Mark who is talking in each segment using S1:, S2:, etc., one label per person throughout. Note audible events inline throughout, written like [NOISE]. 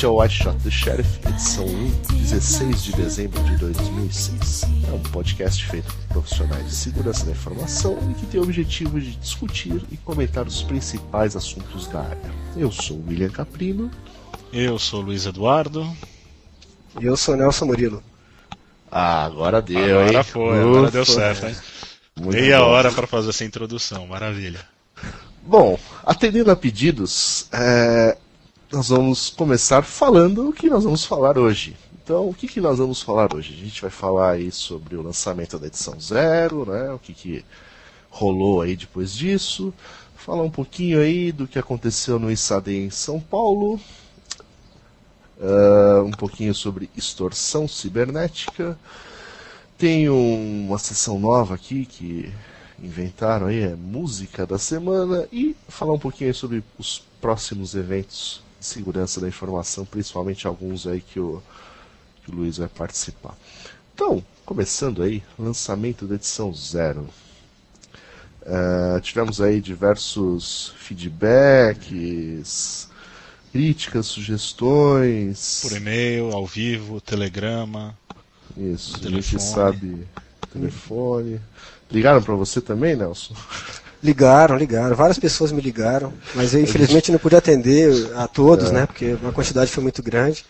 S1: Este é o I Shot the Sheriff, edição 1, 16 de dezembro de 2006. É um podcast feito por profissionais de segurança da informação e que tem o objetivo de discutir e comentar os principais assuntos da área. Eu sou o William Caprino.
S2: Eu sou o Luiz Eduardo.
S3: E eu sou o Nelson Murilo.
S1: Ah, agora deu,
S2: agora
S1: hein?
S2: foi, agora deu certo, hein? Muito Meia bom. hora para fazer essa introdução, maravilha.
S1: Bom, atendendo a pedidos, é, nós vamos começar falando o que nós vamos falar hoje. Então, o que, que nós vamos falar hoje? A gente vai falar aí sobre o lançamento da edição zero, né? O que, que rolou aí depois disso. Falar um pouquinho aí do que aconteceu no ISAD em São Paulo. Uh, um pouquinho sobre extorsão cibernética. Tem uma sessão nova aqui que inventaram aí, é música da semana. E falar um pouquinho sobre os próximos eventos de segurança da informação, principalmente alguns aí que o, que o Luiz vai participar. Então, começando aí, lançamento da edição zero. Uh, tivemos aí diversos feedbacks, críticas, sugestões.
S2: Por e-mail, ao vivo, telegrama.
S1: Isso, telefone. a gente sabe. Telefone. Ligaram para você também, Nelson?
S3: Ligaram, ligaram. Várias pessoas me ligaram, mas eu infelizmente não pude atender a todos, é. né? Porque a quantidade foi muito grande.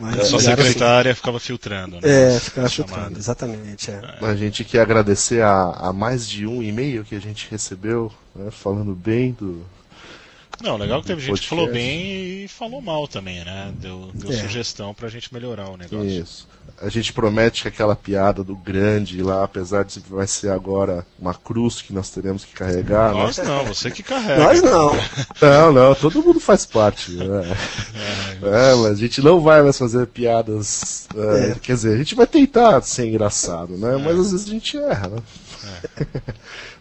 S2: Mas a sua secretária assim. ficava filtrando, né?
S3: É, ficava filtrando, exatamente. É.
S1: A gente quer agradecer a, a mais de um e-mail que a gente recebeu, né, falando bem do,
S2: não, legal que teve gente que falou bem e falou mal também, né? Deu, deu é. sugestão pra gente melhorar o negócio.
S1: Isso. A gente promete que aquela piada do grande lá, apesar de que vai ser agora uma cruz que nós teremos que carregar.
S2: Nós
S1: né?
S2: não, você que carrega.
S3: Nós não.
S1: Não, não, todo mundo faz parte. Né? [LAUGHS] É, é, mas a gente não vai mais fazer piadas. É, é. Quer dizer, a gente vai tentar ser engraçado, né? É. Mas às vezes a gente erra, né?
S2: É.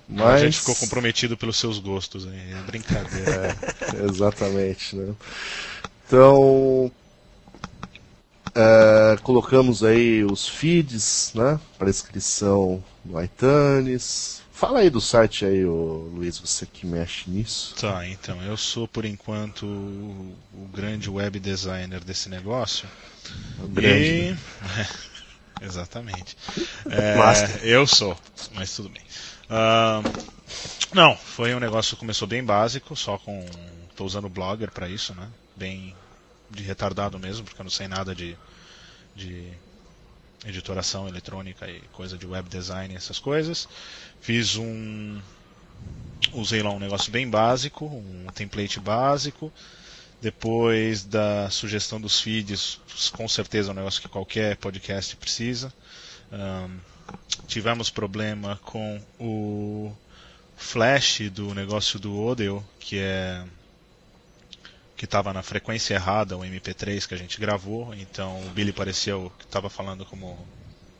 S2: Mas... A gente ficou comprometido pelos seus gostos, hein? é brincadeira.
S1: É, exatamente, né? Então, é, colocamos aí os feeds, né? Para inscrição no iTunes. Fala aí do site aí, ô, Luiz, você que mexe nisso.
S2: Tá, então, eu sou por enquanto o, o grande web designer desse negócio.
S1: O grande. E... Né? [LAUGHS]
S2: exatamente. [LAUGHS] É, eu sou, mas tudo bem. Uh, não, foi um negócio que começou bem básico, só com. Tô usando o Blogger para isso, né? Bem de retardado mesmo, porque eu não sei nada de, de editoração eletrônica e coisa de web design essas coisas. Fiz um. Usei lá um negócio bem básico, um template básico. Depois da sugestão dos feeds, com certeza é um negócio que qualquer podcast precisa. Um, tivemos problema com o flash do negócio do Odeo, que é que estava na frequência errada, o MP3 que a gente gravou, então o Billy pareceu que estava falando como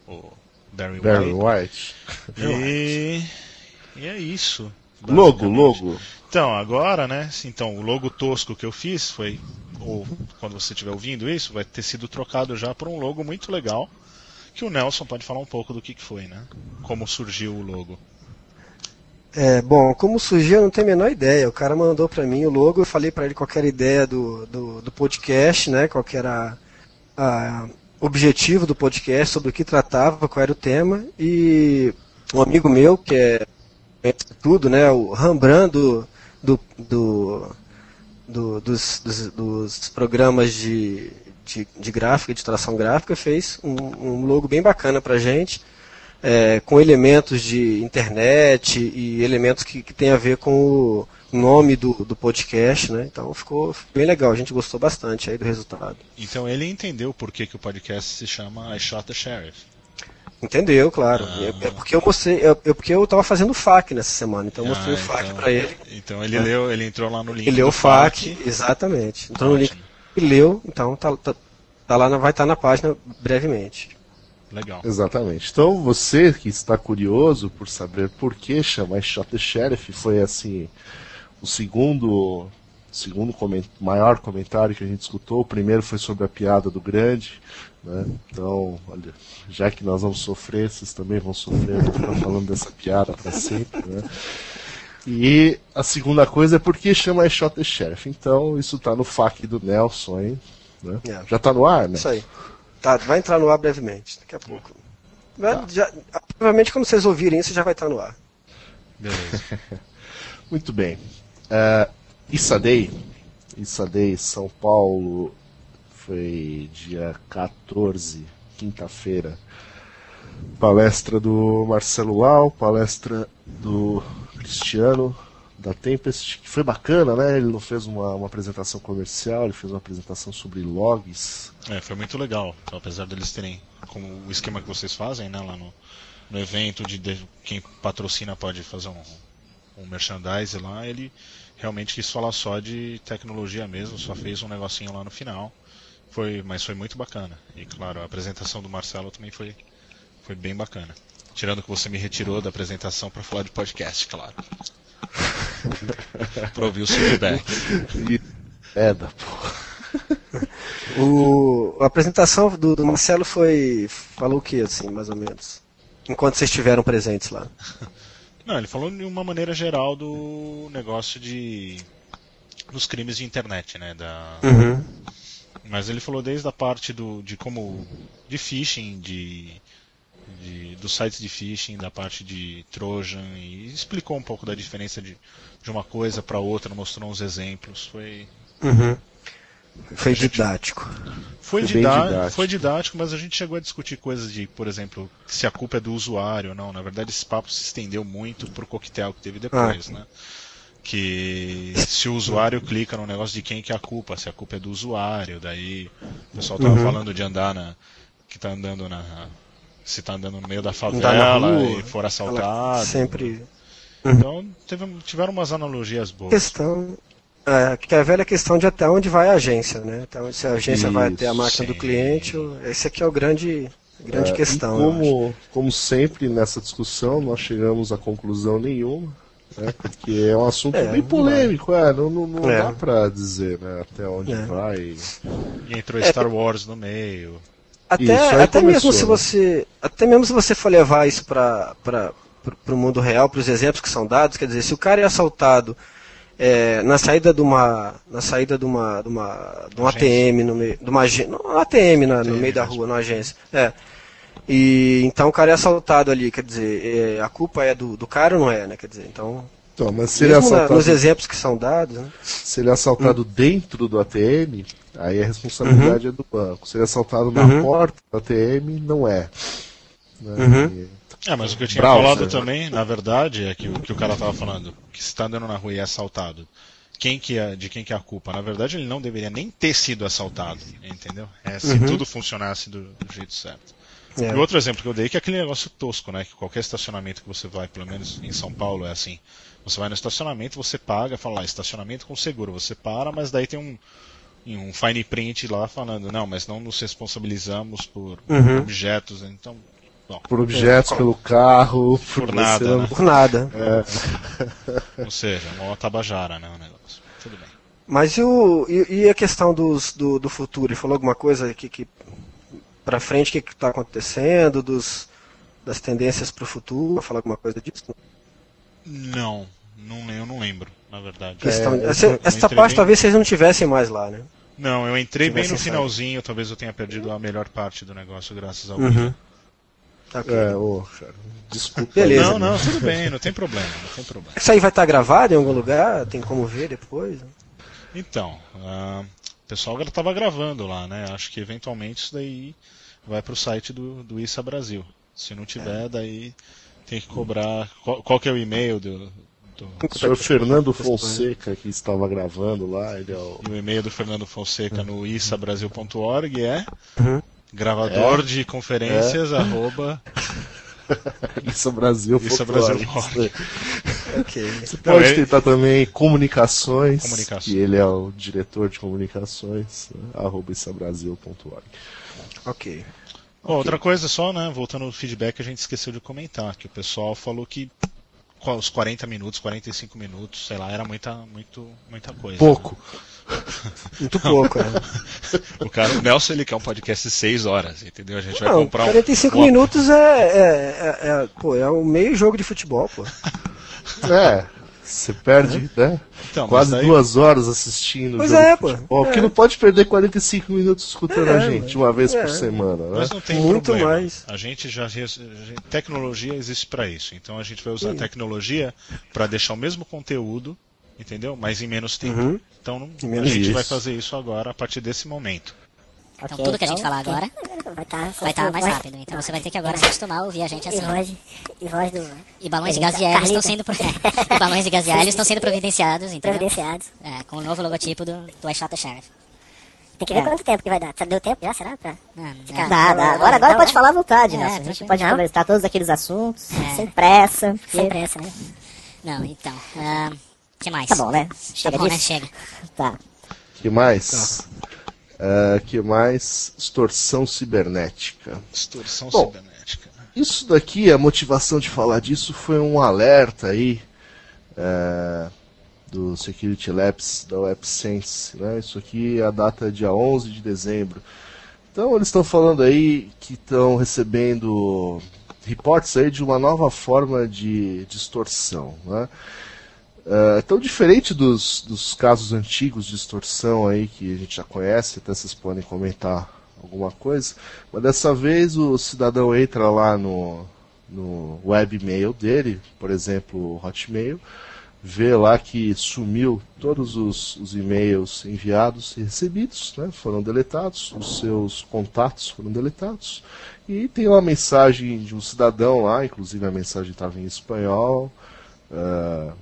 S2: o Barry,
S1: Barry White.
S2: White. E, e é isso.
S1: Logo, logo.
S2: Então, agora, né? Então, o logo tosco que eu fiz foi, ou quando você estiver ouvindo isso, vai ter sido trocado já por um logo muito legal que o Nelson pode falar um pouco do que, que foi, né? Como surgiu o logo.
S3: É, bom, como surgiu eu não tenho a menor ideia. O cara mandou para mim o logo, eu falei para ele qual era a ideia do, do, do, podcast, né? Qual era o objetivo do podcast, sobre o que tratava, qual era o tema. E um amigo meu, que é tudo, né? O Rembrandt do, do, do, do dos, dos, dos programas de, de, de gráfica, de tração gráfica, fez um, um logo bem bacana para gente, é, com elementos de internet e elementos que, que tem a ver com o nome do, do podcast, né? Então ficou bem legal, a gente gostou bastante aí do resultado.
S2: Então ele entendeu por que, que o podcast se chama I Shot the Sheriff.
S3: Entendeu, claro. Ah, é, é, porque eu mostrei, é, é, porque eu estava fazendo o FAQ nessa semana, então eu mostrei ah, o FAQ então, para ele.
S2: Então ele é. leu, ele entrou lá no link.
S3: Ele leu o FAQ, FAQ, exatamente. Entrou no link e leu, então tá, tá, tá lá, vai estar tá na página brevemente.
S2: Legal.
S1: Exatamente. Então você que está curioso por saber por que chamar Shot the Sheriff foi assim o segundo segundo coment maior comentário que a gente escutou. O primeiro foi sobre a piada do grande. Né? Então, olha, já que nós vamos sofrer, vocês também vão sofrer, vou ficar falando dessa piada para sempre. Né? E a segunda coisa é por que chama I Shot the Sheriff. Então, isso tá no FAQ do Nelson aí. Né? É. Já tá no ar, né?
S3: Isso aí. Tá, vai entrar no ar brevemente, daqui a pouco. Tá. Já, provavelmente quando vocês ouvirem isso já vai estar no ar.
S2: Beleza. [LAUGHS]
S1: Muito bem. Uh, Issadei, Issadei, São Paulo, foi dia 14, quinta-feira. Palestra do Marcelo Lau, palestra do Cristiano da Tempest, que foi bacana, né? Ele não fez uma, uma apresentação comercial, ele fez uma apresentação sobre logs.
S2: É, foi muito legal, apesar deles terem, como o esquema que vocês fazem, né, lá no, no evento de, de quem patrocina pode fazer um, um merchandise lá, ele realmente quis falar só de tecnologia mesmo, só fez um negocinho lá no final. Foi, mas foi muito bacana. E claro, a apresentação do Marcelo também foi, foi bem bacana. Tirando que você me retirou da apresentação para falar de podcast, claro. [LAUGHS] para ouvir o feedback.
S1: É da porra.
S3: O, a apresentação do, do, Marcelo foi. falou o que, assim, mais ou menos? Enquanto vocês estiveram presentes lá.
S2: Não, ele falou de uma maneira geral do negócio de. dos crimes de internet, né? Da,
S3: uhum.
S2: Mas ele falou desde a parte do, de como. de phishing, de, de, dos sites de phishing, da parte de Trojan, e explicou um pouco da diferença de, de uma coisa para outra, mostrou uns exemplos. Foi.
S3: Uhum. Foi didático.
S2: Foi, foi, didático. foi didático, mas a gente chegou a discutir coisas de, por exemplo, se a culpa é do usuário ou não. Na verdade, esse papo se estendeu muito pro coquetel que teve depois, ah. né? que se o usuário clica no negócio de quem que é a culpa, se a culpa é do usuário, daí o pessoal tava uhum. falando de andar na que tá andando na se tá andando no meio da favela e for assaltado.
S3: Sempre.
S2: Então teve, tiveram umas analogias boas.
S3: Questão é, que é a velha questão de até onde vai a agência, né? Até onde se a agência Isso, vai até a máquina sim. do cliente, esse aqui é o grande grande é, questão.
S1: Como, como sempre nessa discussão nós chegamos a conclusão nenhuma né? Porque é um assunto é, bem polêmico, é, não, não, não é. dá pra dizer né, até onde é. vai.
S2: E entrou Star Wars no meio.
S3: Até, até mesmo se né? você. Até mesmo se você for levar isso para o mundo real, para os exemplos que são dados, quer dizer, se o cara é assaltado é, na saída de uma. Na saída de uma. de, uma, de um ATM no meio. De uma, no ATM na, no meio da rua, numa agência. É. E então o cara é assaltado ali, quer dizer, é, a culpa é do, do cara ou não é, né? Quer dizer, então.
S1: Então, mas se ele é assaltado,
S3: nos exemplos que são dados, né?
S1: Se ele é assaltado hum. dentro do ATM, aí a responsabilidade uhum. é do banco. Se ele é assaltado na uhum. porta do ATM, não é.
S3: Né? Uhum.
S2: É, mas o que eu tinha Browser. falado também, na verdade, é que o que o cara estava falando, que se está andando na rua e é assaltado, quem que é, de quem que é a culpa? Na verdade, ele não deveria nem ter sido assaltado, entendeu? É, se uhum. tudo funcionasse do, do jeito certo. É. E outro exemplo que eu dei que é aquele negócio tosco, né? Que qualquer estacionamento que você vai, pelo menos em São Paulo é assim. Você vai no estacionamento, você paga, fala lá, estacionamento com seguro, você para, mas daí tem um, um fine print lá falando, não, mas não nos responsabilizamos por uhum. objetos, então.
S1: Bom, por objetos, é, pelo carro,
S2: por, por nada. Né?
S3: Por nada.
S2: É. [LAUGHS] Ou seja, uma tabajara, né? O negócio. Tudo bem.
S3: Mas e, o, e, e a questão dos, do, do futuro? Ele falou alguma coisa que, que para frente, o que está acontecendo, dos, das tendências para o futuro? Falar alguma coisa disso?
S2: Não, não eu não lembro, na verdade.
S3: É, essa, essa parte bem... talvez vocês não tivessem mais lá, né?
S2: Não, eu entrei bem no finalzinho, talvez eu tenha perdido a melhor parte do negócio, graças ao uhum.
S1: Okay. É, oh, desculpa.
S3: Beleza.
S2: Não, não, tudo bem, não tem problema, não tem problema.
S3: Isso aí vai estar gravado em algum lugar? Tem como ver depois?
S2: Então, uh, o pessoal estava gravando lá, né? Acho que eventualmente isso daí vai para o site do, do ISA Brasil. Se não tiver, é. daí tem que cobrar. Qual, qual que é o e-mail do,
S1: O senhor Fernando Fonseca, que estava gravando lá, ele é o...
S2: E o e-mail do Fernando Fonseca no issabrasil.org é uhum. gravador é. de conferências é. arroba
S1: Isso Brasil.
S2: Isso Brasil.
S1: okay. Você pode Não, tentar também comunicações, comunicações, que ele é o diretor de comunicações, né? arroba issabrasil.org.
S3: Ok.
S2: Okay. Outra coisa só, né? Voltando ao feedback, a gente esqueceu de comentar que o pessoal falou que os 40 minutos, 45 minutos, sei lá, era muita, muito, muita coisa.
S1: Pouco.
S3: Né? [LAUGHS] Muito pouco, né? [LAUGHS]
S2: O cara, o Nelson, ele quer um podcast de 6 horas, entendeu? A gente Não, vai comprar
S3: 45
S2: um...
S3: minutos é, é, é, é, pô, é um meio jogo de futebol, pô.
S1: É. Você perde, né?
S2: Então,
S1: Quase
S2: daí-
S1: duas horas assistindo.
S3: Pois
S1: jogo
S3: é, pô.
S1: futebol,
S3: É.
S1: Que não pode perder 45 minutos escutando
S3: É,
S1: a gente, uma vez
S3: é.
S1: por semana, né?
S2: Mas não tem
S3: Muito
S2: problema.
S3: mais.
S2: A gente já tecnologia existe para isso. Então a gente vai usar a
S3: Sim.
S2: tecnologia para deixar o mesmo conteúdo, entendeu? Mas em menos tempo.
S3: Uhum.
S2: Então não-
S3: Em
S2: a
S3: menos
S2: gente
S1: isso.
S2: vai fazer isso agora a partir desse momento.
S4: Então tudo que a gente falar agora
S5: vai estar
S4: vai estar mais rápido. Então você vai ter que agora se acostumar a ouvir a gente
S5: E
S4: assim.
S5: voz, e voz do.
S4: E balões de gás de hélio estão sendo pro- [LAUGHS] [LAUGHS] e balões de gás de hélio estão sendo providenciados, entendeu?
S5: Providenciados.
S4: É, com o novo logotipo do, do iShot Sheriff.
S5: Tem que ver
S4: É.
S5: quanto tempo que vai dar. Deu tempo já, será? Pra...
S4: Não,
S5: Ficar-.
S6: Dá, dá. Agora, agora
S5: Não,
S6: pode
S5: né?
S6: falar à vontade,
S4: É,
S6: né? A gente pode
S5: Não.
S6: conversar todos aqueles assuntos,
S4: É.
S6: sem pressa.
S5: Sem
S6: porque-
S5: pressa, né?
S4: Não, então. ah, que mais?
S6: Tá bom, né?
S4: Tá
S6: Chega
S4: bom, né?
S6: disso.
S4: Chega.
S6: Tá.
S1: Que mais? É, que mais? Extorsão cibernética.
S2: Extorsão
S1: Bom.
S2: cibernética.
S1: Isso daqui, a motivação de falar disso foi um alerta aí é, do Security Labs da WebSense. Né? Isso aqui é a data dia 11 de dezembro. Então eles estão falando aí que estão recebendo reportes aí de uma nova forma de distorção. Né? É, tão diferente dos, dos casos antigos de extorsão aí que a gente já conhece, até vocês podem comentar alguma coisa, mas dessa vez o cidadão entra lá no, no webmail dele, por exemplo, o Hotmail, vê lá que sumiu todos os, os e-mails enviados e recebidos, né, foram deletados, os seus contatos foram deletados, e tem uma mensagem de um cidadão lá, inclusive a mensagem estava em espanhol, ah,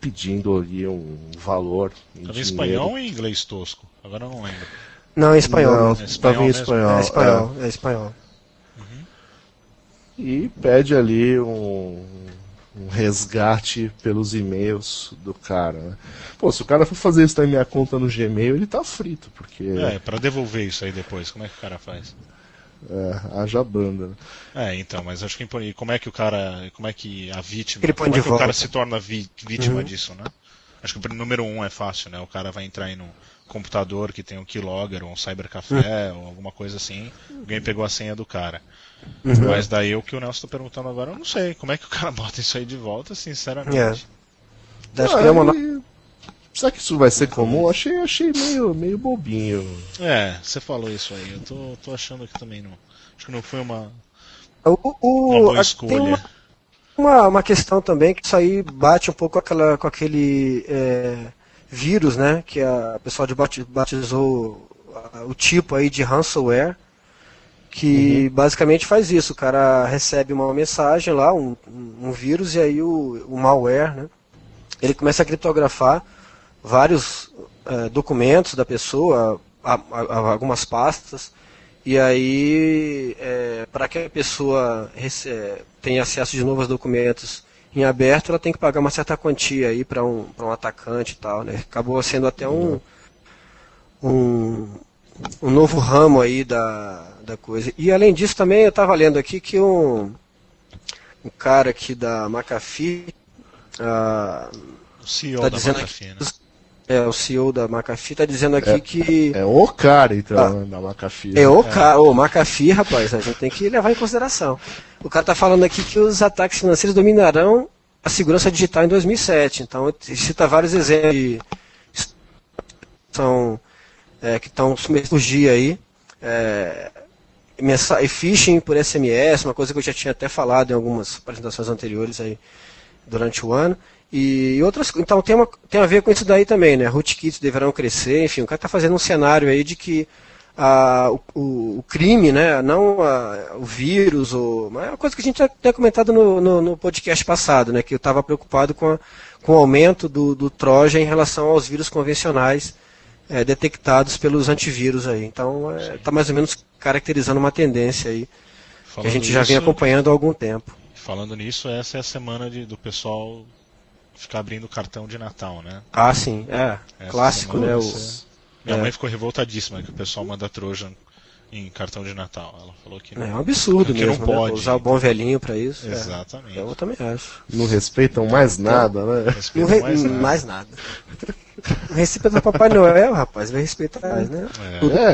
S1: pedindo ali um valor em
S2: em
S1: dinheiro.
S2: espanhol ou em inglês tosco? Agora eu não lembro.
S3: Não, em espanhol.
S1: Não,
S3: mesmo.
S2: É
S1: estava em
S2: espanhol
S1: espanhol.
S3: É espanhol, é espanhol.
S1: e pede ali um, um resgate pelos e-mails do cara. Né? Pô, se o cara for fazer isso na minha conta no Gmail, ele tá frito, porque
S2: É, pra devolver isso aí depois, como é que o cara faz?
S1: É, haja banda. né?
S2: É, então, mas acho que como é que o cara, como é que a vítima,
S3: Ele
S2: como é que o cara
S3: volta.
S2: se torna vi- vítima
S3: Uhum.
S2: disso, né? Acho que o número um é fácil, né? O cara vai entrar aí num computador que tem um keylogger ou um cybercafé
S3: Uhum.
S2: ou alguma coisa assim, alguém pegou a senha do cara.
S3: Uhum.
S2: Mas daí o que o Nelson tá perguntando agora, eu não sei. Como é que o cara [LAUGHS] bota isso aí de volta, sinceramente?
S3: Acho
S1: Ah,
S3: que é uma
S1: Será que isso vai ser comum? Achei, achei meio, meio bobinho.
S2: É, você falou isso aí. Eu tô, tô achando que também não. Acho que não foi uma,
S3: O,
S2: uma
S3: o,
S2: boa
S3: a-
S2: escolha.
S3: Tem uma, uma, uma questão também que isso aí bate um pouco com, aquela, com aquele é, vírus, né? Que a pessoa de bati- batizou o tipo aí de ransomware, que basicamente faz isso. O cara recebe uma mensagem lá, um, um um vírus, e aí o, o malware, né? Ele começa a criptografar vários eh, documentos da pessoa, a- a- a- algumas pastas, e aí, para que a pessoa eh, tenha acesso de novos documentos em aberto, ela tem que pagar uma certa quantia aí para um, pra um atacante e tal, né? Acabou sendo até um, um, um novo ramo aí da, da coisa. E além disso também eu estava lendo aqui que um, um cara aqui da McAfee, ah,
S2: O CEO
S3: tá
S2: da
S3: dizendo
S2: McAfee, né?
S3: É, o CEO da McAfee, está dizendo aqui que
S1: É o cara, então,
S3: Ah.
S1: né, da McAfee.
S3: É o cara, o McAfee, rapaz, a gente tem que levar em consideração. O cara tá falando aqui que os ataques financeiros dominarão a segurança digital em 2007. Então, ele cita vários exemplos de são é, que estão surgindo aí. É, mensa- e phishing por SMS, uma coisa que eu já tinha até falado em algumas apresentações anteriores aí durante o ano. E, outras então tem, uma, tem a ver com isso daí também, né? Rootkits deverão crescer, enfim, o cara está fazendo um cenário aí de que ah, o, o- crime, né? Não ah, o vírus, ou, mas é uma coisa que a gente já tinha comentado no, no, no podcast passado, né? Que eu estava preocupado com, a- com o aumento do, do Trojan em relação aos vírus convencionais eh, detectados pelos antivírus aí. Então está mais ou menos caracterizando uma tendência aí que a
S2: Falando
S3: gente já vem
S2: nisso-
S3: acompanhando há algum tempo.
S2: Falando nisso, essa é a semana de- do pessoal ficar abrindo cartão de Natal, né?
S3: Ah, sim, é.
S2: Essa
S3: clássico,
S2: semana
S3: né?
S2: ser- Minha
S3: é.
S2: mãe ficou revoltadíssima que o pessoal manda Trojan em cartão de Natal. Ela falou que
S3: é um absurdo
S2: que não
S3: mesmo, né?
S2: pode.
S3: Usar o bom velhinho pra isso. é.
S2: Exatamente.
S3: Eu também acho.
S1: Não respeitam mais nada, né?
S3: Não
S2: Respeitam
S3: re-
S2: mais
S3: mais,
S2: nada. [LAUGHS]
S3: Respeita o Papai Noel, rapaz, vai respeitar, né?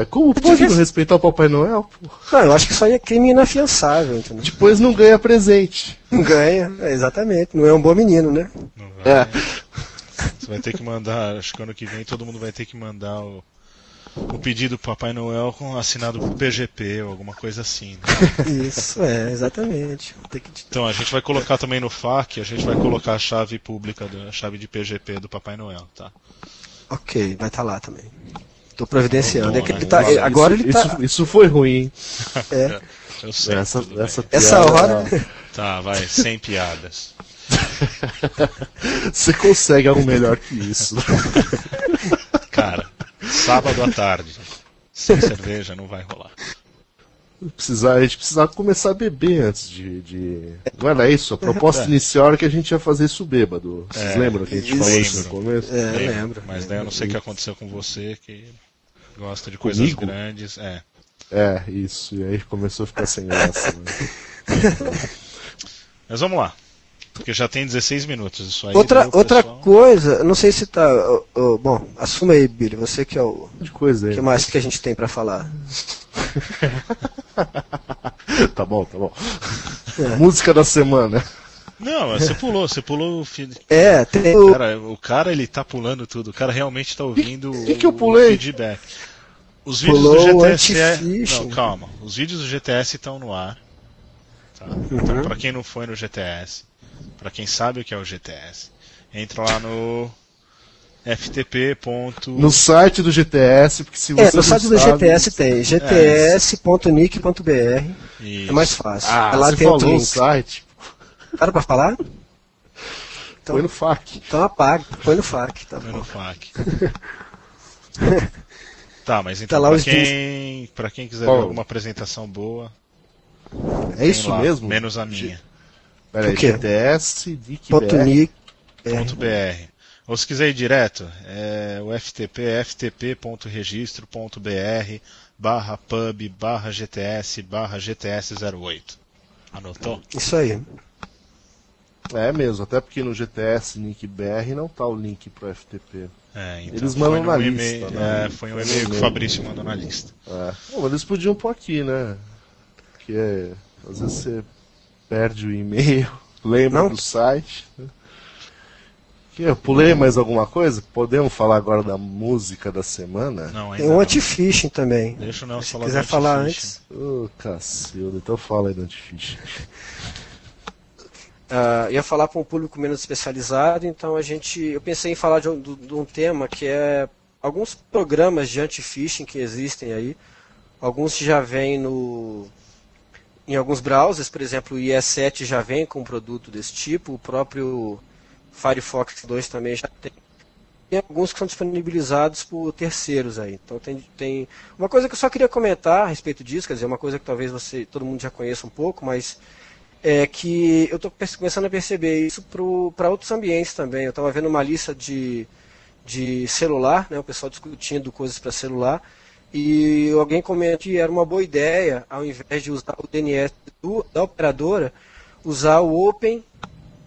S1: É, como pode não respeitar o Papai Noel? Pô?
S3: Não, eu acho que isso aí é crime inafiançável, entendeu?
S1: Depois não ganha presente.
S3: Não ganha, é, exatamente. Não é um bom menino, né?
S2: Não vai.
S1: É.
S2: Você vai ter que mandar, acho que ano que vem todo mundo vai ter que mandar o, o pedido pro Papai Noel com assinado por PGP ou alguma coisa assim. Né? [LAUGHS]
S3: Isso, é, exatamente. Tem que...
S2: Então a gente vai colocar também no FAQ, a gente vai colocar a chave pública, do- a chave de PGP do Papai Noel, tá?
S3: Ok, vai estar lá também. Tô providenciando.
S2: Bom,
S3: É que
S2: né?
S3: ele tá,
S1: Isso-
S3: agora ele tá.
S1: Isso, isso foi ruim.
S3: é, [LAUGHS]
S2: Eu sei.
S1: Essa, essa,
S3: essa hora.
S2: Tá, vai, sem piadas. [LAUGHS]
S1: Você consegue algo melhor que isso.
S2: Sábado à tarde, sem cerveja não vai rolar.
S1: Precisar, a gente precisava começar a beber antes de. de... Não era isso? A proposta [LAUGHS] inicial era que a gente ia fazer isso bêbado. Vocês
S2: É,
S1: lembram que a gente
S3: isso.
S1: falou isso no
S2: Lembro.
S1: começo?
S3: É,
S2: Lembro,
S3: lembro.
S2: Mas daí eu não sei o que aconteceu com você, que gosta de coisas
S1: Comigo?
S2: grandes. É.
S1: É, isso. E aí começou a ficar sem graça. Né? [LAUGHS]
S2: Mas vamos lá. Porque já tem 16 minutos isso aí.
S3: Outra,
S2: o
S3: outra
S2: pessoal-
S3: coisa, não sei se tá. bom, assuma aí, Billy, você que é o.
S1: De coisa aí.
S3: que mais que a gente tem pra falar? [LAUGHS]
S1: tá bom, tá bom. Música da semana.
S2: Não, você pulou, você pulou o
S3: É, tem o.
S2: Cara, o cara ele tá pulando tudo, o cara realmente tá ouvindo
S1: Que- que que eu
S2: o
S1: pulei?
S2: feedback. Os vídeos
S3: Pulou
S2: do
S3: o
S2: GTS. é-. Não, calma. Os vídeos do GTS estão no ar. Tá?
S3: Uhum.
S2: Então, pra quem não foi no GTS, pra quem sabe o que é o GTS, entra lá no ftp. ponto-
S1: No site do GTS, porque se
S3: É,
S1: você
S3: no site
S1: não
S3: do
S1: sabe-
S3: GTS tem gts.nic.br.
S2: Isso.
S3: É mais fácil.
S1: Ah,
S3: lá
S1: você
S3: tem
S1: falou o site.
S3: Para pra falar? [LAUGHS]
S1: Foi no FAQ.
S3: Então apaga, põe no FAQ, tá
S2: Foi
S3: bom.
S2: no FAQ. [LAUGHS] tá, mas
S3: Tá
S2: então, pra,
S3: os
S2: quem, pra quem quiser ver alguma apresentação boa,
S1: É isso
S2: lá,
S1: mesmo?
S2: menos a minha.
S1: Peraí.
S2: Ou se quiser ir direto, é o FTP é ftp.registro.br barra pub barra GTS barra GTS08. Anotou?
S3: Isso aí.
S1: É mesmo, até porque no GTS Nick BR não tá o link pro FTP.
S2: É, então
S1: Eles mandam na lista,
S2: e-mail-
S1: né?
S2: é, foi um e-mail que o. Fabrício mandou na lista.
S1: É. Não, mas eles podiam pôr aqui, né? Que é. Às vezes você perde o e-mail, [LAUGHS] lembra
S3: Não.
S1: do site. Que, eu pulei mais alguma coisa? Podemos falar agora da música da semana?
S2: Não, ainda
S3: Tem um anti-phishing também.
S2: Deixa o Nelson
S3: Se
S2: falar
S3: quiser
S2: do
S3: falar
S2: anti-phishing.
S3: antes.
S1: Ô, cacilda, então fala aí do antifixing. [LAUGHS]
S3: Ah, ia falar para um público menos especializado, então a gente, eu pensei em falar de um, de um tema que é alguns programas de anti-phishing que existem aí. Alguns já vêm no em alguns browsers, por exemplo, o IE7 já vem com um produto desse tipo, o próprio Firefox 2 também já tem. E alguns que são disponibilizados por terceiros aí. Então tem, tem uma coisa que eu só queria comentar a respeito disso, quer dizer, uma coisa que talvez você todo mundo já conheça um pouco, mas é que eu estou começando a perceber isso para outros ambientes também. Eu estava vendo uma lista de, de celular, né, o pessoal discutindo coisas para celular, e alguém comentou que era uma boa ideia, ao invés de usar o DNS do- da operadora, usar o Open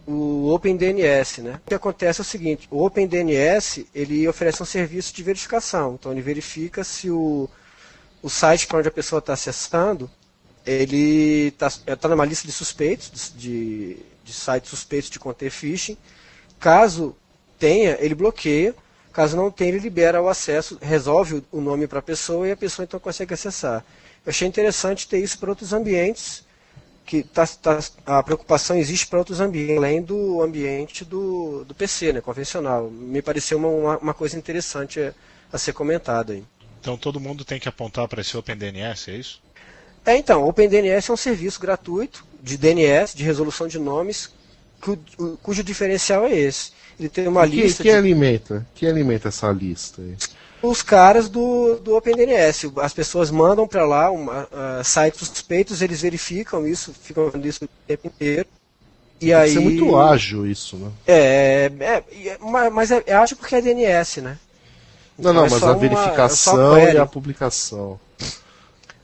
S3: o OpenDNS, né? O que acontece é o seguinte, o OpenDNS, ele oferece um serviço de verificação. Então ele verifica se o, o site para onde a pessoa está acessando, ele está numa lista de suspeitos, de, de sites suspeitos de conter phishing. Caso tenha, ele bloqueia. Caso não tenha, ele libera o acesso, resolve o- nome para a pessoa e a pessoa então consegue acessar. Eu achei interessante ter isso para outros ambientes, que tá, tá- a preocupação existe para outros ambientes, além do ambiente do, do PC, né, convencional. Me pareceu uma, uma, coisa interessante a, a ser comentada aí.
S2: Então todo mundo tem que apontar para esse OpenDNS, é isso?
S3: É, então, o OpenDNS é um serviço gratuito de DNS, de resolução de nomes, cujo diferencial é esse. Ele tem uma
S1: Quem,
S3: lista
S1: quem
S3: de
S1: alimenta? Quem alimenta essa lista aí?
S3: os caras do, do OpenDNS. As pessoas mandam para lá uma, ah, sites suspeitos, eles verificam isso, ficam vendo isso o tempo inteiro. E
S1: Tem
S3: aí,
S1: que ser muito ágil isso, né?
S3: É, é, é, mas é, é ágil porque é DNS, né?
S1: Não, não,
S3: é
S1: mas a
S3: uma- é
S1: verificação
S3: query.
S1: e a publicação.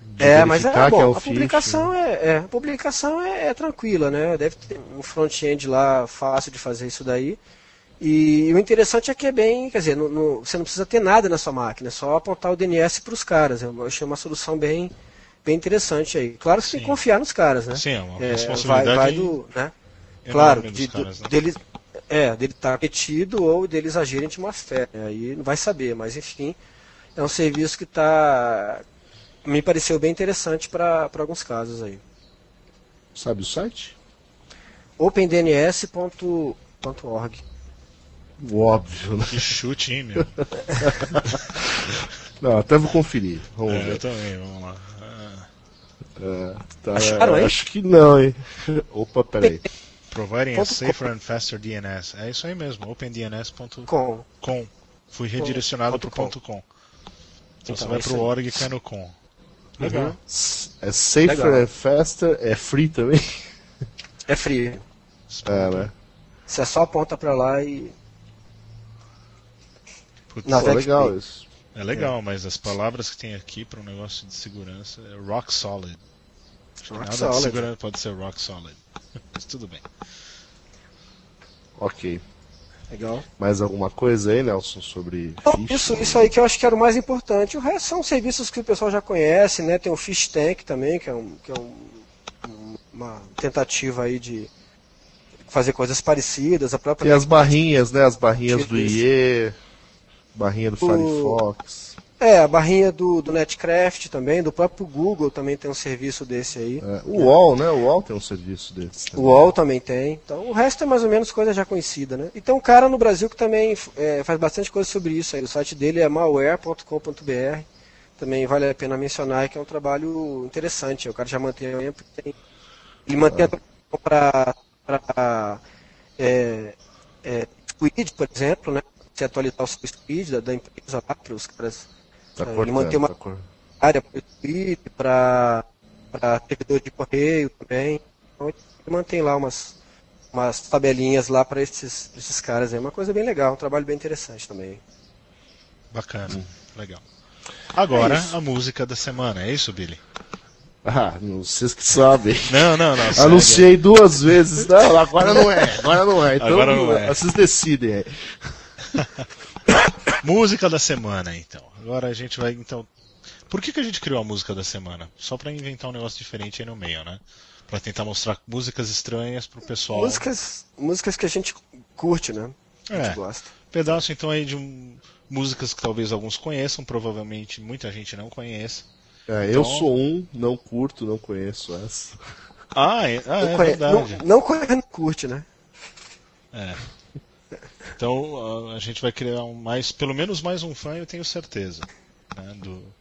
S1: De
S3: É, mas é,
S1: verificar
S3: bom,
S1: que é
S3: a publicação é, é, a publicação é, é tranquila, né? Deve ter um front-end lá fácil de fazer isso daí. E, o interessante é que é bem, quer dizer, no, no, você não precisa ter nada na sua máquina, é só apontar o DNS para os caras. Eu achei uma solução bem, bem interessante aí. Claro que você tem que confiar nos caras, né?
S2: Sim, é uma responsabilidade.
S3: Vai, vai do, né? Claro, de,
S2: caras, né?
S3: deles, é, dele estar tá retido ou deles agirem de má fé. Né? Aí não vai saber, mas enfim, é um serviço que está. Me pareceu bem interessante para alguns casos aí.
S1: Sabe o site?
S3: opendns.org.
S1: Óbvio, né?
S2: Que chute, hein, meu? [LAUGHS]
S1: Não, até vou conferir. Vamos
S2: é,
S1: ver.
S2: Eu também, vamos lá.
S1: É, tá,
S3: Acharam, hein?
S1: acho que não, hein? [LAUGHS] Opa, peraí.
S2: Providing a safer and faster DNS. É isso aí mesmo, opendns.com.
S3: Com.
S2: Fui redirecionado para o ponto .com. Então, você vai para o org e cai no com. Legal.
S1: Uhum. É safer
S3: Legal.
S1: and faster, é free também?
S3: É free.
S1: É, né?
S3: Você só aponta para lá e.
S2: Putz,
S3: Na
S1: Pô, legal isso.
S2: É legal, mas as palavras que tem aqui para um negócio de segurança é rock solid.
S3: Rock
S2: nada
S3: solid.
S2: de segurança pode ser rock solid. Mas [LAUGHS] tudo bem.
S1: Ok.
S3: Legal.
S1: Mais alguma coisa aí, Nelson, sobre phishing?
S3: isso, isso aí que eu acho que era o mais importante. O resto são serviços que o pessoal já conhece, né? Tem o Fish Tank também, que é, um, que é um- um- uma tentativa aí de fazer coisas parecidas. A própria
S1: Tem as barrinhas, né? As barrinhas do
S3: Isso.
S1: IE, barrinha do
S3: O-
S1: Firefox.
S3: É, a barrinha do, do Netcraft também, do próprio Google também tem um serviço desse aí.
S1: É, o UOL, né? O UOL tem um serviço desse.
S3: O UOL também tem. Então o resto é mais ou menos coisa já conhecida, né? E tem um cara no Brasil que também é, faz bastante coisa sobre isso aí. O site dele é malware.com.br. Também vale a pena mencionar que é um trabalho interessante. O cara já mantém há tempo. tem- Ele mantém para é, é, Squid, por exemplo, né? Você atualizar o seu Squid da, da empresa lá para os caras
S1: Tá
S3: É, ele
S1: cortando,
S3: mantém uma-
S1: tá
S3: área para o Squid, para servidor de correio também. Então ele mantém lá umas, umas tabelinhas lá para esses, esses caras aí. Uma coisa bem legal, um trabalho bem interessante também.
S2: Bacana. Legal. Agora,
S3: É
S2: a música da semana. É isso, Billy?
S1: Ah, não vocês que sabem.
S2: Não, não, não.
S1: Anunciei duas vezes. Não, agora não é. Agora não é. Então
S2: Agora não é.
S1: vocês decidem aí. [LAUGHS]
S2: Música da semana, então. Agora a gente vai, então. Por que, que a gente criou a música da semana? Só pra inventar um negócio diferente aí no meio, né? Pra tentar mostrar músicas estranhas pro pessoal.
S3: Músicas, músicas que a gente curte, né? A gente
S2: É.
S3: gosta.
S2: Pedaço então aí de um- músicas que talvez alguns conheçam, provavelmente muita gente não conheça.
S1: É, eu
S2: Então-
S1: sou um, não curto, não conheço essa.
S2: Ah, é, ah,
S3: Não
S2: é
S3: conhe-
S2: verdade.
S3: não, não conhe- não curte, né?
S2: É. Então a- gente vai criar um mais, pelo menos mais um fã, eu tenho certeza, né, do,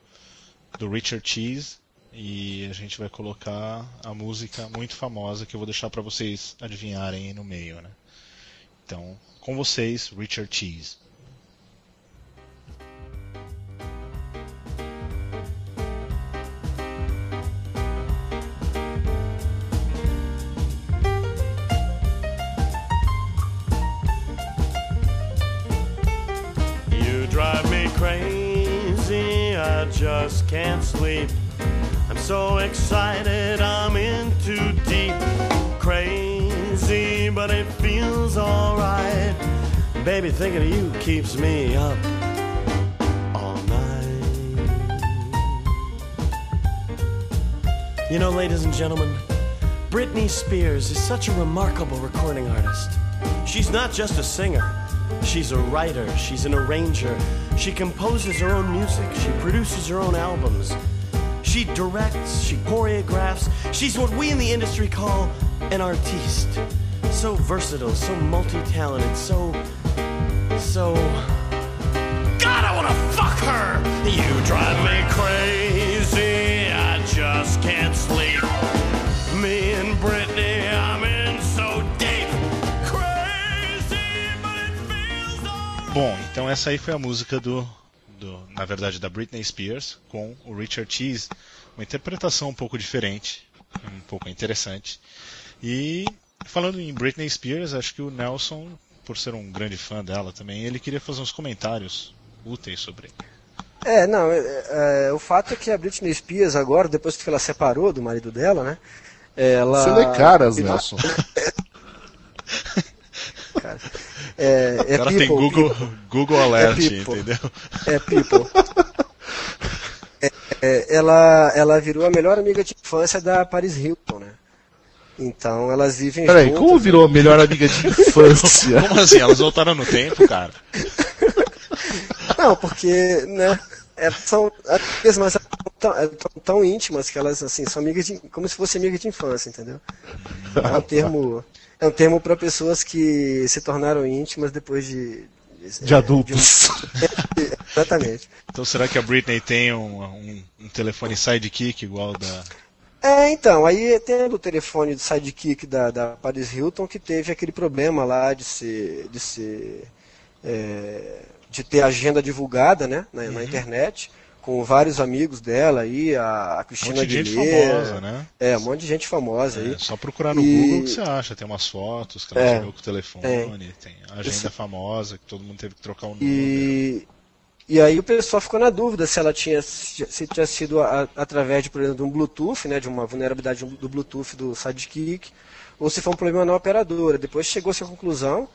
S2: do Richard Cheese e a gente vai colocar a música muito famosa que eu vou deixar para vocês adivinharem aí no meio, né? Então, com vocês, Richard Cheese.
S7: Just can't sleep. I'm so excited, I'm in too deep. Crazy, but it feels alright. Baby, thinking of you keeps me up all night. You know, ladies and gentlemen, Britney Spears is such a remarkable recording artist. She's not just a singer, she's a writer, she's an arranger. She composes her own music, she produces her own albums. She directs, she choreographs. She's what we in the industry call an artiste. So versatile, so multi talented, so. so. God, I wanna fuck her! You drive me crazy,
S2: Bom, então essa aí foi a música do, do, na verdade, da Britney Spears com o Richard Cheese, uma interpretação um pouco diferente, um pouco interessante. E falando em Britney Spears, acho que o Nelson, por ser um grande fã dela também, ele queria fazer uns comentários úteis sobre.
S3: É, não, é, é, o fato é que a Britney Spears agora, depois que ela separou do marido dela, né? Ela.
S1: Você lê caras, Nelson. [LAUGHS] [LAUGHS]
S3: Cara. É, é
S2: cara
S3: people,
S2: tem Google,
S3: people.
S2: Google Alert,
S3: people.
S2: entendeu?
S3: É people. [LAUGHS] É, é, ela, ela virou a melhor amiga de infância da Paris Hilton, né? Então elas vivem
S1: Peraí,
S3: juntas.
S1: como virou a melhor amiga de infância?
S2: Como assim? Elas voltaram no tempo, cara? [LAUGHS]
S3: Não, porque, né? Elas são amigas, mas elas são tão, é, tão, tão íntimas que elas assim são amigas de, como se fosse amiga de infância, entendeu? É um termo, é um termo para pessoas que se tornaram íntimas depois de
S1: De adultos.
S3: de- [LAUGHS] exatamente.
S2: Então será que a Britney tem um, um, um telefone sidekick igual da.
S3: É, então, aí tem o telefone do sidekick da, da Paris Hilton que teve aquele problema lá de ser. de ser. é, de ter agenda divulgada, né, na,
S2: Uhum.
S3: na internet, com vários amigos dela aí, a, a
S2: Um
S3: Cristina
S2: monte de gente
S3: Aguilera.
S2: famosa, né?
S3: É, um monte de gente famosa aí.
S2: É, só procurar no
S3: E-
S2: Google que você acha. Tem umas fotos que ela
S3: É,
S2: tirou com o telefone, tem, a agenda famosa que todo mundo teve que trocar o número.
S3: E, e aí o pessoal ficou na dúvida se ela tinha se tinha sido a- através de, por exemplo, de um Bluetooth, né, de uma vulnerabilidade do Bluetooth do Sidekick, ou se foi um problema na operadora. Depois chegou-se à conclusão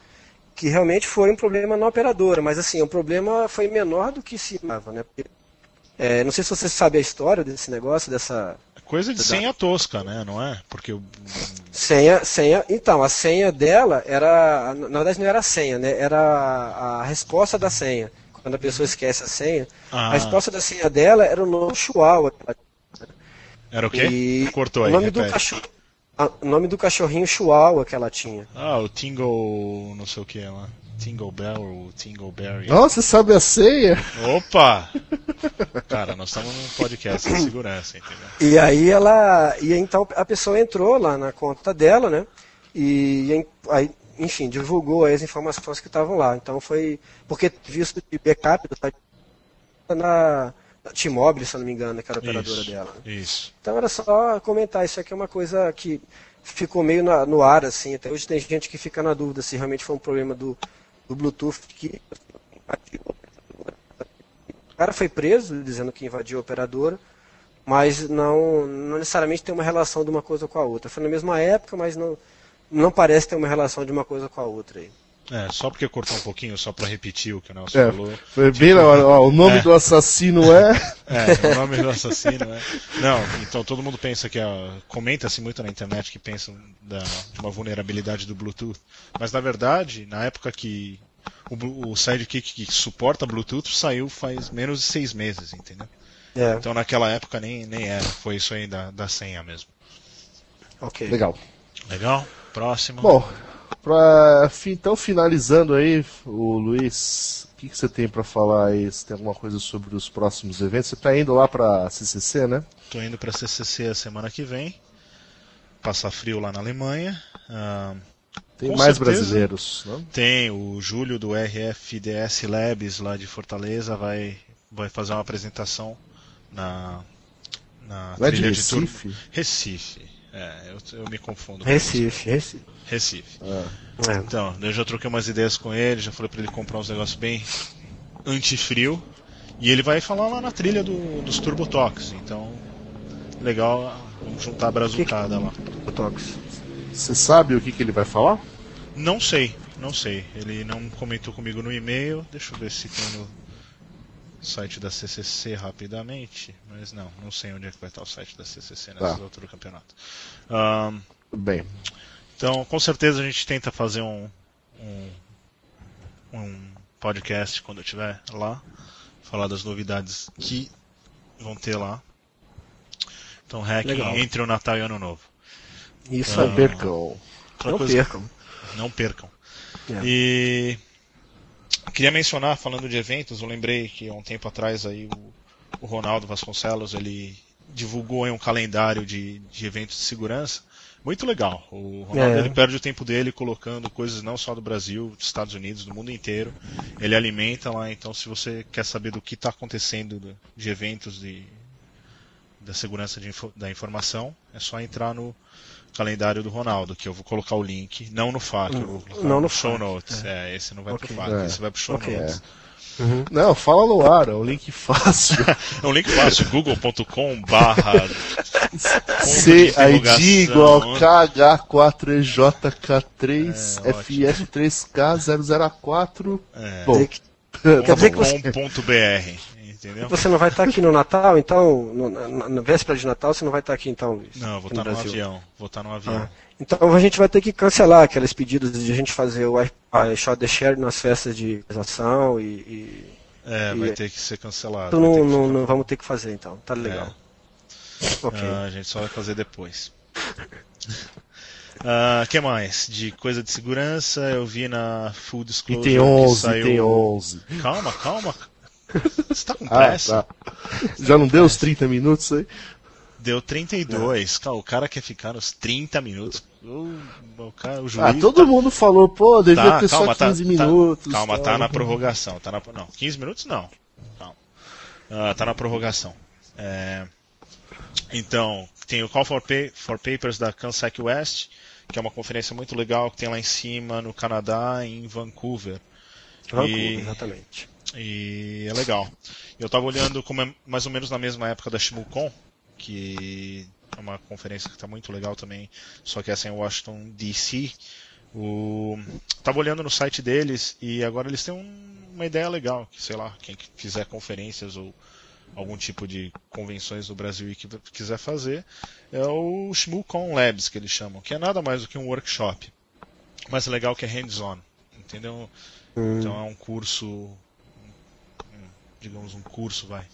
S3: que realmente foi um problema na operadora, mas assim, o problema foi menor do que se imaginava, né? Porque, é, não sei se você sabe a história desse negócio, dessa
S2: Coisa de senha tosca, né? Não é? Porque o.
S3: senha, senha. Então, a senha dela era, na verdade não era a senha, né? Era a, resposta da senha. Quando a pessoa esquece a senha,
S2: Ah.
S3: a resposta da senha dela era o nome Chihuahua.
S2: Era o quê?
S3: E
S2: Cortou
S3: o
S2: aí,
S3: nome do cachorro, o nome do cachorrinho Chihuahua que ela tinha.
S2: Ah, o Tingle. não sei o que lá. Tingle Bell ou Tingle Berry.
S1: Nossa, você sabe a senha?
S2: Opa! Cara, nós estamos num podcast de segurança, entendeu?
S3: E aí ela. E então a pessoa entrou lá na conta dela, né? E aí, enfim, divulgou as informações que estavam lá. Então foi. Porque visto de backup do site na, na T-Mobile, se não me engano, que era a operadora
S2: Isso,
S3: dela. né?
S2: Isso.
S3: Então era só comentar, isso aqui é uma coisa que ficou meio na- no ar, assim, até hoje tem gente que fica na dúvida se realmente foi um problema do, do Bluetooth que invadiu. O cara foi preso dizendo que invadiu a operadora, mas não, não necessariamente tem uma relação de uma coisa com a outra. Foi na mesma época, mas não, não parece ter uma relação de uma coisa com a outra aí.
S2: É, só porque cortou um pouquinho, só pra repetir o que o Nelson
S1: É,
S2: falou.
S1: foi bem na hora. Ó, o nome
S2: É.
S1: do assassino é. [LAUGHS]
S2: É, o nome do assassino, né? Não, então todo mundo pensa que a. Comenta-se muito na internet que pensam da, de uma vulnerabilidade do Bluetooth. Mas na verdade, na época que o, o Sidekick que suporta Bluetooth saiu faz menos de seis meses, entendeu?
S3: É,
S2: Então naquela época nem, nem era. Foi isso aí da, da senha mesmo.
S3: ok.
S1: Legal.
S2: Legal? Próximo.
S1: Bom, pra, então finalizando aí, o Luiz, o que, que você tem pra falar aí? Você tem alguma coisa sobre os próximos eventos? Você tá indo lá pra CCC, né?
S2: Tô indo pra CCC a semana que vem. Passar frio lá na Alemanha. Ah,
S1: Tem mais
S2: certeza.
S1: brasileiros, não?
S2: Tem o Júlio do RFDS Labs lá de Fortaleza vai, vai fazer uma apresentação na, na
S1: é de
S2: trilha de.
S1: Recife?
S2: É, eu, eu me confundo.
S3: Recife, Recife.
S2: Recife.
S1: Ah,
S3: É.
S2: Então, eu já troquei umas ideias com ele, já falei pra ele comprar uns negócios bem anti-frio. E ele vai falar lá na trilha do, dos Turbotox. Então, legal, vamos juntar a brazucada lá.
S3: Botox.
S1: Você sabe o que, que ele vai falar?
S2: Não sei, não sei. Ele não comentou comigo no e-mail. Deixa eu ver se tem no site da CCC rapidamente. Mas não, não sei onde é que vai estar o site da CCC nessa
S1: Tá.
S2: altura do campeonato. Ahn,
S1: Bem,
S2: então, com certeza a gente tenta fazer um, um, um podcast quando eu estiver lá. Falar das novidades que vão ter lá. Então,
S3: Legal.
S2: entre o Natal e o Ano Novo.
S3: Isso
S1: não
S3: aí.
S1: percam.
S3: Não
S2: coisa-
S3: percam.
S2: Não percam.
S3: É.
S2: E queria mencionar, falando de eventos, eu lembrei que há um tempo atrás aí o, o Ronaldo Vasconcelos ele divulgou um calendário de, de eventos de segurança. Muito legal. O Ronaldo
S3: É.
S2: ele perde o tempo dele colocando coisas não só do Brasil, dos Estados Unidos, do mundo inteiro. Ele alimenta lá, então se você quer saber do que está acontecendo do- de eventos de, da segurança de da informação, é só entrar no calendário do Ronaldo, que eu vou colocar o link, não no FAQ, eu vou colocar
S3: Não no
S2: show
S3: FAQ,
S2: notes. É. esse não vai
S3: Ok.
S2: pro FAQ,
S1: É.
S2: esse vai pro show
S3: Ok.
S2: notes.
S1: Não, fala no ar, é um link fácil. [LAUGHS]
S2: É um link fácil, google.com barra
S1: CID igual
S2: É,
S1: KH4EJ3FF3K004.
S2: É.
S1: Bom,
S3: Tem que- Quer dizer que você,
S2: .com.br, entendeu?
S3: você não vai estar aqui no Natal, então, no- na, na véspera de Natal, você não vai estar aqui então, Luiz?
S2: Não, eu vou
S3: no
S2: estar no
S3: Brasil.
S2: avião. Vou estar no avião.
S3: Ah, Então a gente vai ter que cancelar aqueles pedidos de a gente fazer o i- a Shot the Share nas festas de ação e, e
S2: É,
S3: E-
S2: vai ter que ser cancelado.
S3: então não, não, não vamos ter que fazer então, tá legal. Ok.
S2: Ah, a gente só vai fazer depois. [LAUGHS] Ah, que mais? De coisa de segurança, eu vi na Full Disclosure
S1: item 11,
S2: que saiu...
S1: item 11.
S2: Calma, calma. [LAUGHS] Você tá com
S1: Ah,
S2: pressa?
S1: tá. Já não deu os 30 minutos aí?
S2: Deu 32. Cara, o cara quer ficar nos 30 minutos. O, o, cara, o juiz
S1: Ah, todo mundo falou, pô, devia
S2: tá,
S1: ter
S2: calma,
S1: só 15
S2: tá,
S1: minutos.
S2: Tá, calma, tá na prorrogação. Tá na, não, 15 minutos não. Calma. Ah, tá na prorrogação. É, então, tem o Call for, Pa- for Papers da Kansas West, que é uma conferência muito legal que tem lá em cima, no Canadá, em Vancouver.
S3: Vancouver,
S2: e-
S3: exatamente.
S2: E é legal. Eu tava olhando como é mais ou menos na mesma época da ShimuCon, que é uma conferência que tá muito legal também, só que essa é em Washington DC. O... Tava olhando no site deles e agora eles têm um- uma ideia legal, que sei lá, quem fizer conferências ou algum tipo de convenções no Brasil e que quiser fazer, é o ShimuCon Labs que eles chamam, que é nada mais do que um workshop. Mas é legal que é hands-on, entendeu? Então é um curso, digamos um curso, vai,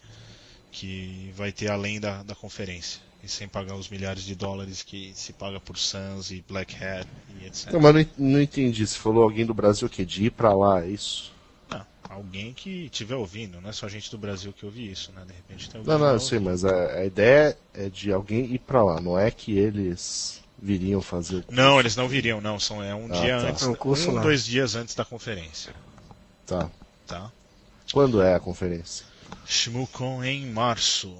S2: que vai ter além da, da conferência. E sem pagar os milhares de dólares que se paga por Suns e Black Hat e etc.
S1: Não, mas não, não entendi. Você falou alguém do Brasil que de ir pra lá, é isso?
S2: Não, alguém que estiver ouvindo, não é só gente do Brasil que ouve isso, né? De repente tem alguém
S1: Não, não, eu sei, mas a, a ideia é de alguém ir pra lá, não é que eles viriam fazer o curso.
S2: Não, eles não viriam, não. São, é um
S1: Ah,
S2: dia
S1: tá.
S2: antes.
S3: É um curso lá.
S2: dois dias antes da conferência.
S1: Tá.
S2: Tá?
S1: Quando é a conferência?
S2: ShmuCon em março.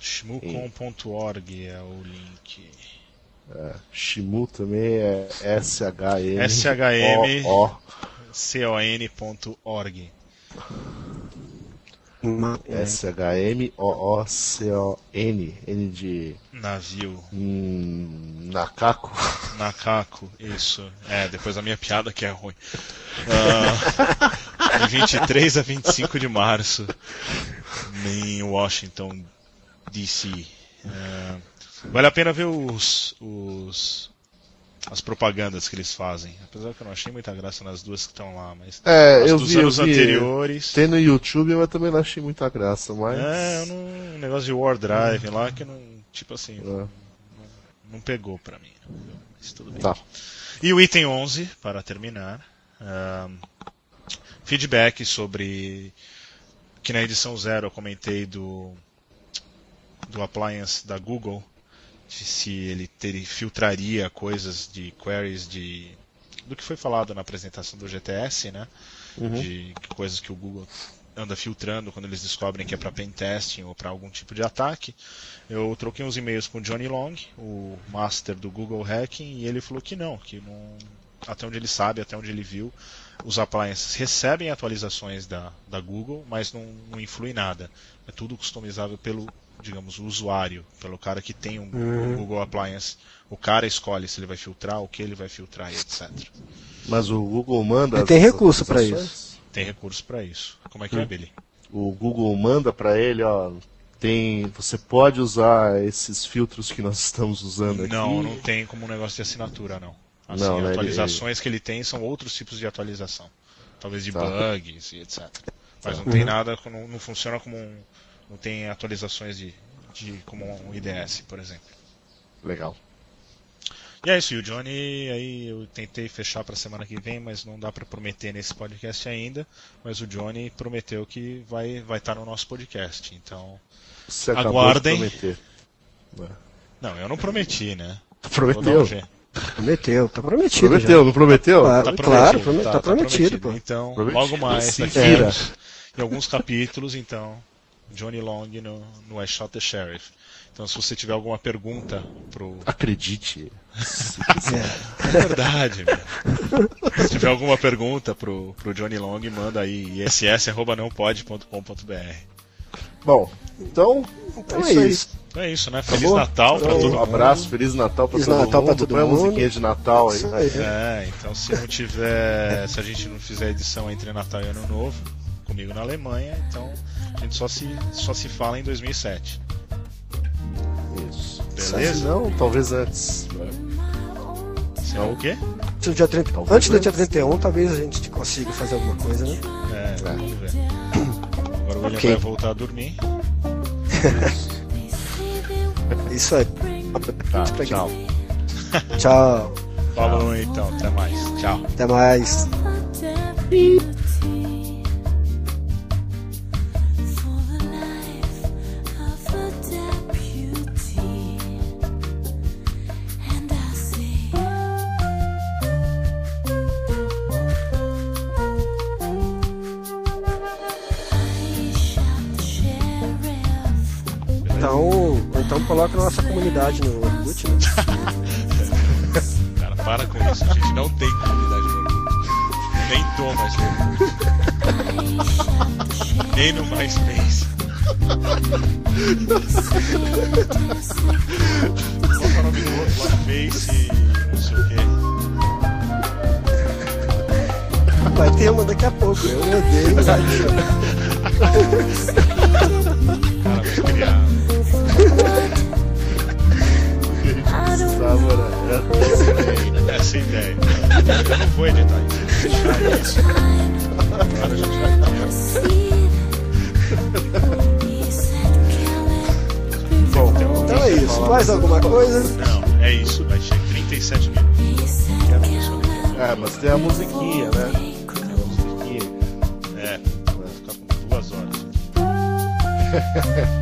S2: shmucon.org é o link.
S1: Shimu também é S-H-M.
S2: S-H-M.
S1: O, O,
S2: con.org.
S3: É,
S1: S-H-M-O-O-C-O-N. N de
S2: Navio.
S1: hum, Nakako.
S2: Macaco, isso. É, depois a minha piada que é ruim. [LAUGHS] Ah, de 23 a 25 de março, em Washington, D.C. Ah, vale a pena ver os, os- as propagandas que eles fazem. Apesar que eu não achei muita graça nas duas que estão lá, mas
S1: É,
S2: as
S1: eu
S2: dos
S1: vi, eu
S2: anos
S1: vi.
S2: anteriores.
S1: Tem no YouTube, mas também não achei muita graça, mas.
S2: É, eu não, um negócio de War Drive lá que não, tipo assim,
S1: É.
S2: não, não pegou pra mim. Mas tudo bem.
S1: Tá.
S2: E o item 11, para terminar, ahn, feedback sobre que na edição zero eu comentei do do appliance da Google, de se ele ter, filtraria coisas de queries de do que foi falado na apresentação do GTS, né? De coisas que o Google anda filtrando quando eles descobrem que é para pen testing ou para algum tipo de ataque. Eu troquei uns e-mails com o Johnny Long, o master do Google Hacking, e ele falou que não, que não, até onde ele sabe, até onde ele viu, os appliances recebem atualizações da, da Google, mas não, não influi nada. É tudo customizável pelo, digamos, o usuário, pelo cara que tem um, um Google Appliance. O cara escolhe se ele vai filtrar, o que ele vai filtrar e etc.
S1: Mas o Google manda.
S3: Ele tem
S1: as
S3: recurso pra
S1: atualizações?
S2: Tem recurso para isso. Como é que é, Billy?
S1: O Google manda pra ele, ó. Tem, você pode usar esses filtros que nós estamos usando aqui.
S2: Não, não tem como um negócio de assinatura, não. Assim,
S1: Não, né,
S2: atualizações que ele tem são outros tipos de atualização. Talvez de
S1: Tá.
S2: bugs e etc. Mas não tem nada, não, não funciona como um. Não tem atualizações de, de como um IDS, por exemplo.
S1: Legal.
S2: E é isso, e o Johnny, aí eu tentei fechar para semana que vem, mas não dá para prometer nesse podcast ainda. Mas o Johnny prometeu que vai vai estar no nosso podcast. Então,
S1: Você
S2: Aguardem.
S1: de prometer.
S2: não, eu não prometi, né?
S1: Prometeu.
S3: Prometeu, tá prometido.
S1: Prometeu, não prometeu?
S3: Claro,
S2: Tá
S3: claro,
S2: prometido,
S3: prome- tá prometido, pô.
S2: Então,
S1: Prometido.
S2: logo mais, daqui
S1: vira.
S2: em alguns capítulos, então, Johnny Long no, no I Shot the Sheriff. Então, se você tiver alguma pergunta pro.
S1: Acredite. [LAUGHS]
S2: É verdade, meu. Se tiver alguma pergunta pro, pro Johnny Long, manda aí iss.nãopode.com.br.
S1: Bom, então,
S3: Então
S1: é
S3: é
S1: isso aí.
S3: isso.
S2: Então é isso, né? Feliz
S3: Acabou?
S2: Natal pra
S1: Então,
S2: todo
S1: um
S2: mundo.
S1: abraço, Feliz Natal pra
S3: Feliz
S1: todo
S3: Natal
S1: mundo.
S3: pra todo
S1: Põe a
S3: mundo.
S1: musiquinha de Natal aí.
S3: Isso aí.
S2: É, então se não tiver. Se a gente não fizer edição entre Natal e Ano Novo, comigo na Alemanha, então a gente só se, só se fala em 2007.
S1: Isso.
S2: Beleza?
S1: Se não, talvez antes.
S2: Se não o quê?
S3: Antes do dia 30
S1: Talvez
S3: Antes do dia 31, talvez a gente consiga fazer alguma coisa, né?
S2: É, vamos ver. Agora o William
S3: Ok.
S2: vai voltar a dormir. [LAUGHS]
S3: Isso aí.
S1: Tá, tchau.
S3: Tchau. [LAUGHS]
S2: Falou então, até mais. Tchau.
S3: Até mais. Comunidade no Orkut, né? [LAUGHS]
S2: Cara, para com isso. A gente não tem comunidade no Orkut. Nem tô mais no Orkut. Nem no MySpace. Qual é o do outro lá Face e não sei o quê.
S3: Vai ter uma daqui a pouco. Eu odeio.
S2: Cara, vou criar.
S1: Precisava, né?
S2: Essa ideia. Eu não vou editar isso. Agora a gente vai
S3: Bom, então é isso. Mais alguma coisa?
S2: Não, é isso. Vai ser 37 minutos.
S1: É, mas tem a musiquinha, né? Tem a musiquinha.
S2: É, vai ficar com duas horas. [LAUGHS]